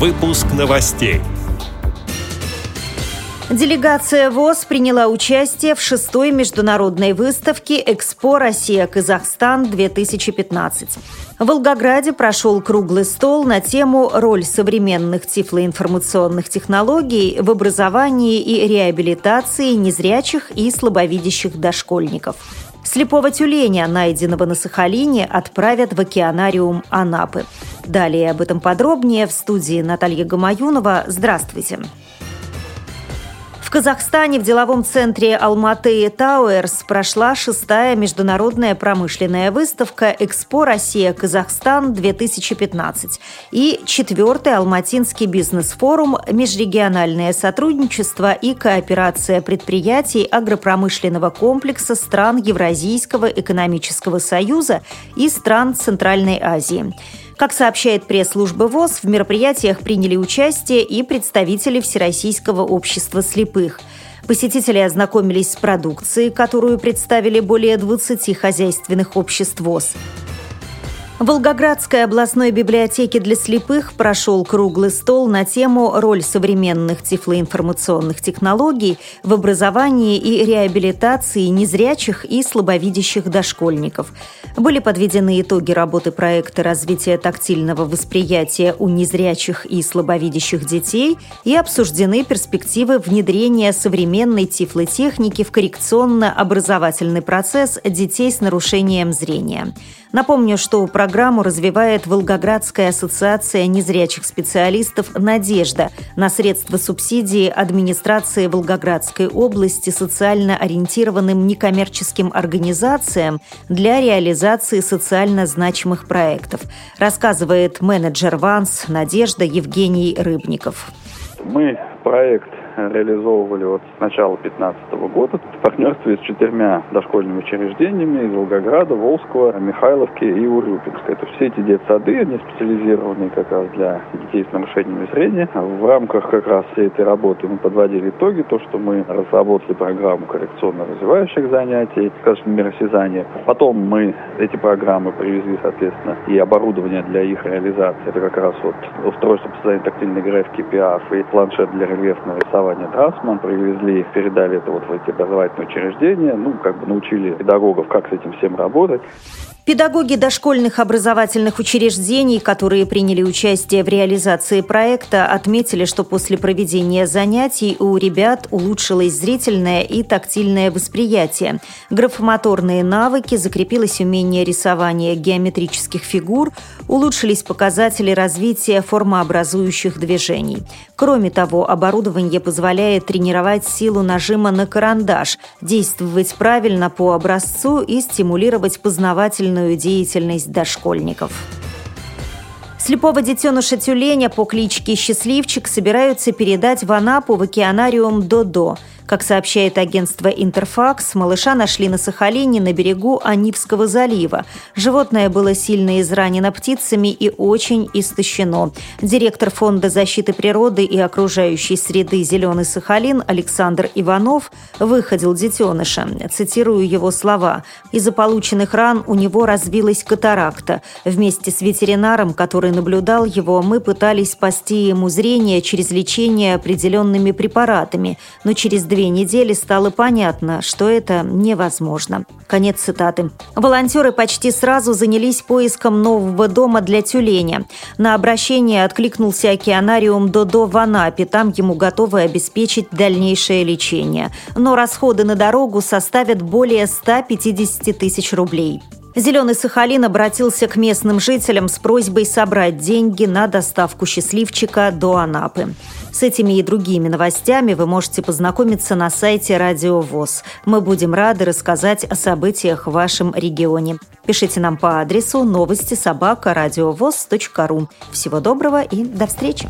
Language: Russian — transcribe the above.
Выпуск новостей. Делегация ВОЗ приняла участие в шестой международной выставке «Экспо Россия-Казахстан-2015». В Волгограде прошел круглый стол на тему «Роль современных тифлоинформационных технологий в образовании и реабилитации незрячих и слабовидящих дошкольников». Слепого тюленя, найденного на Сахалине, отправят в океанариум Анапы. Далее об этом подробнее в студии Наталья Гамаюнова. Здравствуйте. Здравствуйте. Казахстане в деловом центре Алматы Тауэрс прошла шестая международная промышленная выставка «Экспо Россия-Казахстан-2015» и четвертый Алматинский бизнес-форум «Межрегиональное сотрудничество и кооперация предприятий агропромышленного комплекса стран Евразийского экономического союза и стран Центральной Азии». Как сообщает пресс-служба ВОЗ, в мероприятиях приняли участие и представители Всероссийского общества слепых. Посетители ознакомились с продукцией, которую представили более 20 хозяйственных обществ ВОЗ. В Волгоградской областной библиотеке для слепых прошел круглый стол на тему «Роль современных тифлоинформационных технологий в образовании и реабилитации незрячих и слабовидящих дошкольников». Были подведены итоги работы проекта развития тактильного восприятия у незрячих и слабовидящих детей и обсуждены перспективы внедрения современной тифлотехники в коррекционно-образовательный процесс детей с нарушением зрения. Напомню, что программу развивает Волгоградская ассоциация незрячих специалистов «Надежда» на средства субсидии администрации Волгоградской области социально ориентированным некоммерческим организациям для реализации социально значимых проектов, рассказывает менеджер ВАНС «Надежда» Евгений Рыбников. Мы проект реализовывали вот с начала 2015 года в партнерстве с четырьмя дошкольными учреждениями из Волгограда, Волжского, Михайловки и Урюпинска. Это все эти детсады, они специализированные как раз для детей с нарушениями зрения. В рамках как раз всей этой работы мы подводили итоги, то, что мы разработали программу коррекционно-развивающих занятий, скажем, миросязания. Потом мы эти программы привезли, соответственно, и оборудование для их реализации. Это как раз вот устройство по созданию тактильной графики PIAF и планшет для рельефного рисования образования Драсман, привезли, передали это вот в эти образовательные учреждения, ну, как бы научили педагогов, как с этим всем работать. Педагоги дошкольных образовательных учреждений, которые приняли участие в реализации проекта, отметили, что после проведения занятий у ребят улучшилось зрительное и тактильное восприятие. Графомоторные навыки, закрепилось умение рисования геометрических фигур, улучшились показатели развития формообразующих движений. Кроме того, оборудование позволяет тренировать силу нажима на карандаш, действовать правильно по образцу и стимулировать познавательную социальную деятельность дошкольников. Слепого детеныша тюленя по кличке Счастливчик собираются передать в Анапу в океанариум Додо – как сообщает агентство «Интерфакс», малыша нашли на Сахалине на берегу Анивского залива. Животное было сильно изранено птицами и очень истощено. Директор Фонда защиты природы и окружающей среды «Зеленый Сахалин» Александр Иванов выходил детеныша. Цитирую его слова. «Из-за полученных ран у него развилась катаракта. Вместе с ветеринаром, который наблюдал его, мы пытались спасти ему зрение через лечение определенными препаратами, но через две недели стало понятно, что это невозможно. Конец цитаты. Волонтеры почти сразу занялись поиском нового дома для тюленя. На обращение откликнулся океанариум Додо в Анапе. Там ему готовы обеспечить дальнейшее лечение. Но расходы на дорогу составят более 150 тысяч рублей. Зеленый Сахалин обратился к местным жителям с просьбой собрать деньги на доставку счастливчика до Анапы. С этими и другими новостями вы можете познакомиться на сайте Радио ВОЗ. Мы будем рады рассказать о событиях в вашем регионе. Пишите нам по адресу новости собака ру. Всего доброго и до встречи!